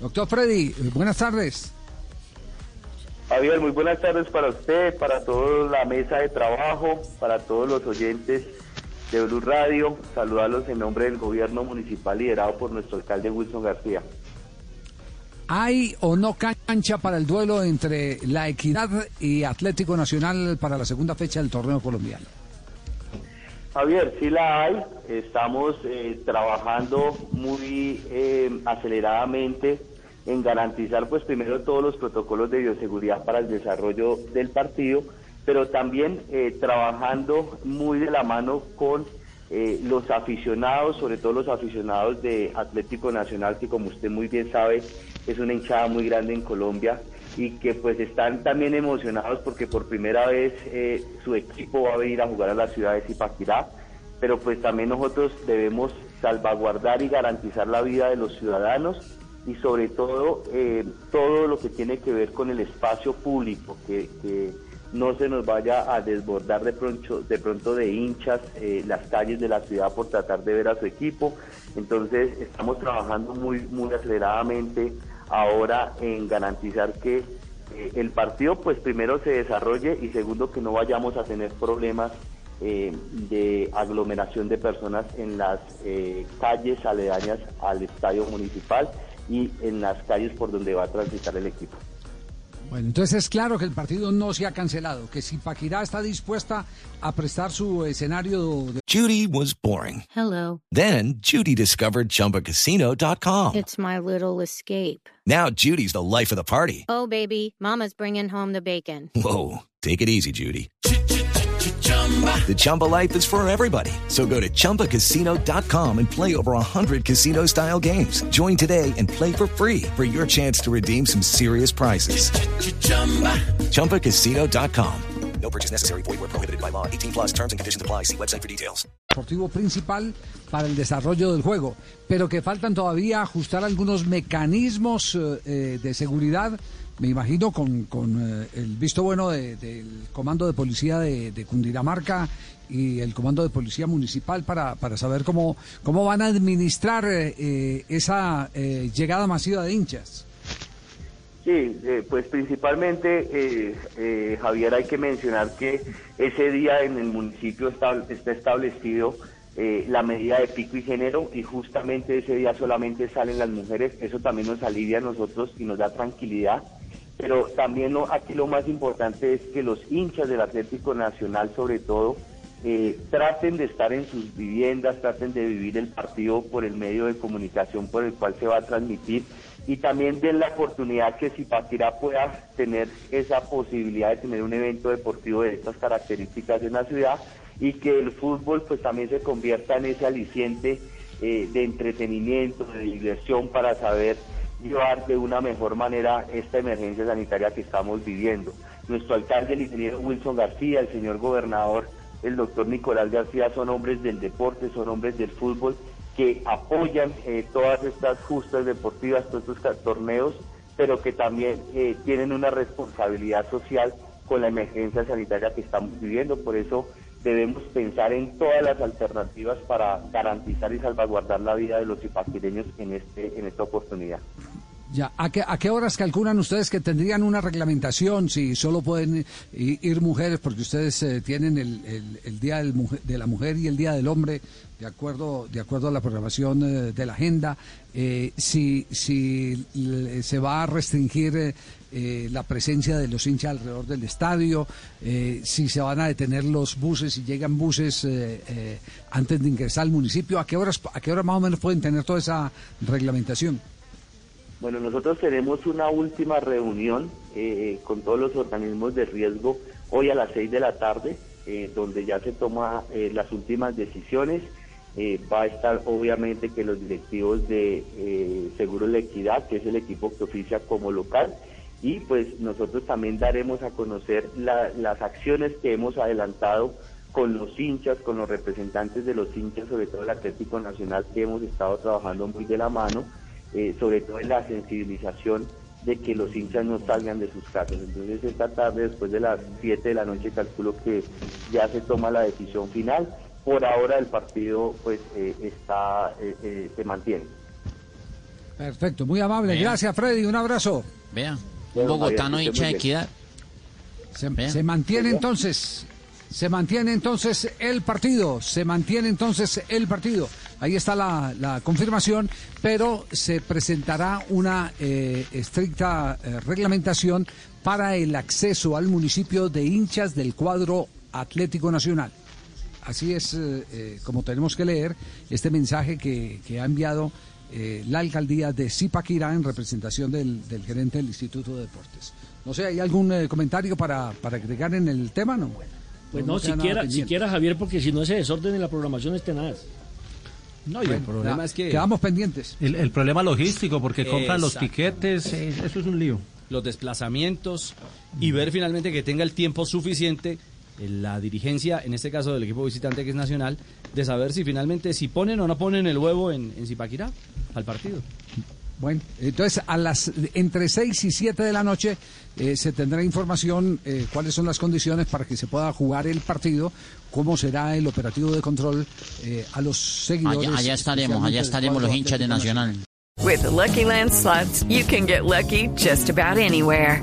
Doctor Freddy, buenas tardes. Javier, muy buenas tardes para usted, para toda la mesa de trabajo, para todos los oyentes de Blue Radio. Saludarlos en nombre del gobierno municipal liderado por nuestro alcalde Wilson García. ¿Hay o no cancha para el duelo entre la Equidad y Atlético Nacional para la segunda fecha del torneo colombiano? Javier, sí la hay. Estamos eh, trabajando muy eh, aceleradamente en garantizar, pues primero todos los protocolos de bioseguridad para el desarrollo del partido, pero también eh, trabajando muy de la mano con los aficionados, sobre todo los aficionados de Atlético Nacional, que como usted muy bien sabe, es una hinchada muy grande en Colombia y que pues están también emocionados porque por primera vez eh, su equipo va a venir a jugar a la ciudad de Zipaquirá, pero pues también nosotros debemos salvaguardar y garantizar la vida de los ciudadanos y sobre todo eh, todo lo que tiene que ver con el espacio público, que, no se nos vaya a desbordar de pronto de, pronto de hinchas eh, las calles de la ciudad por tratar de ver a su equipo. Entonces estamos trabajando muy, muy aceleradamente ahora en garantizar que eh, el partido pues primero se desarrolle y segundo que no vayamos a tener problemas eh, de aglomeración de personas en las eh, calles aledañas al estadio municipal y en las calles por donde va a transitar el equipo. Bueno, entonces es claro que el partido no se ha cancelado, que si Paquirá está dispuesta a prestar su escenario. De... Judy was boring. Hello. Then Judy discovered chumbacasino.com. It's my little escape. Now Judy's the life of the party. Oh, baby, Mama's bringing home the bacon. Whoa, take it easy, Judy. The Chumba life is for everybody. So go to ChumbaCasino.com and play over 100 casino style games. Join today and play for free for your chance to redeem some serious prizes. ChumbaCasino.com. No purchase necessary. Void where prohibited by law. 18 plus terms and conditions apply. See website for details. Deportivo principal para el desarrollo del juego, pero que faltan todavía ajustar algunos mecanismos eh, de seguridad me imagino con, con eh, el visto bueno del comando de policía de, de, Cundinamarca y el comando de policía municipal para, para saber cómo, cómo van a administrar eh, esa eh, llegada masiva de hinchas. Sí, pues principalmente, Javier, hay que mencionar que ese día en el municipio está, está establecido la medida de pico y género y justamente ese día solamente salen las mujeres. Eso también nos alivia a nosotros y nos da tranquilidad pero también aquí lo más importante es que los hinchas del Atlético Nacional sobre todo eh, traten de estar en sus viviendas, traten de vivir el partido por el medio de comunicación por el cual se va a transmitir y también den la oportunidad que Zipaquirá pueda tener esa posibilidad de tener un evento deportivo de estas características en la ciudad y que el fútbol pues también se convierta en ese aliciente eh, de entretenimiento, de diversión para saber llevar de una mejor manera esta emergencia sanitaria que estamos viviendo. Nuestro alcalde, el ingeniero Wilson García, el señor gobernador, el doctor Nicolás García, son hombres del deporte, son hombres del fútbol que apoyan eh, todas estas justas deportivas, todos estos torneos, pero que también eh, tienen una responsabilidad social con la emergencia sanitaria que estamos viviendo. Por eso debemos pensar en todas las alternativas para garantizar y salvaguardar la vida de los ipaquireños en, este, en esta oportunidad. Ya, ¿a qué, ¿a qué horas calculan ustedes que tendrían una reglamentación si solo pueden ir mujeres porque ustedes eh, tienen el, el, Día del de la Mujer y el Día del Hombre de acuerdo, de acuerdo a la programación eh, de la agenda? Eh, si, si se va a restringir la presencia de los hinchas alrededor del estadio, si se van a detener los buses, si llegan buses antes de ingresar al municipio, ¿a qué horas, a qué hora más o menos pueden tener toda esa reglamentación? Bueno, nosotros tenemos una última reunión eh, con todos los organismos de riesgo hoy a las seis de la tarde, eh, donde ya se toman eh, las últimas decisiones. Eh, va a estar obviamente que los directivos de eh, Seguros La Equidad, que es el equipo que oficia como local, y pues nosotros también daremos a conocer la- las acciones que hemos adelantado con los hinchas, con los representantes de los hinchas, sobre todo el Atlético Nacional, que hemos estado trabajando muy de la mano, eh, sobre todo en la sensibilización de que los hinchas no salgan de sus casas. Entonces esta tarde, después de las 7 de la noche, calculo que ya se toma la decisión final. Por ahora el partido pues eh, está eh, eh, se mantiene. Perfecto, muy amable. Vea. Gracias, Freddy. Un abrazo. Vea, un bogotano hincha de equidad. Se mantiene entonces, se mantiene entonces el partido, se mantiene entonces el partido. Ahí está la, confirmación, pero se presentará una eh, estricta eh, reglamentación para el acceso al municipio de hinchas del cuadro Atlético Nacional. Así es eh, como tenemos que leer este mensaje que, que ha enviado la alcaldía de Zipaquirá en representación del, del gerente del Instituto de Deportes. No sé, ¿hay algún comentario para, para agregar en el tema? No. Pues no, siquiera, siquiera Javier, porque si no ese desorden en la programación es tenaz. No, y el problema ya, es que Quedamos pendientes. el, el problema logístico, porque compran los tiquetes, eh, eso es un lío. los desplazamientos y ver finalmente que tenga el tiempo suficiente eh, la dirigencia, en este caso del equipo visitante que es nacional, de saber si finalmente si ponen o no ponen el huevo en, en Zipaquirá al partido. Bueno, entonces a las entre 6 y 7 de la noche eh, se tendrá información eh, cuáles son las condiciones para que se pueda jugar el partido, cómo será el operativo de control eh, a los seguidores. Allá, allá estaremos, allá estaremos los hinchas de Nacional. With the Lucky Land slots, you can get lucky just about anywhere.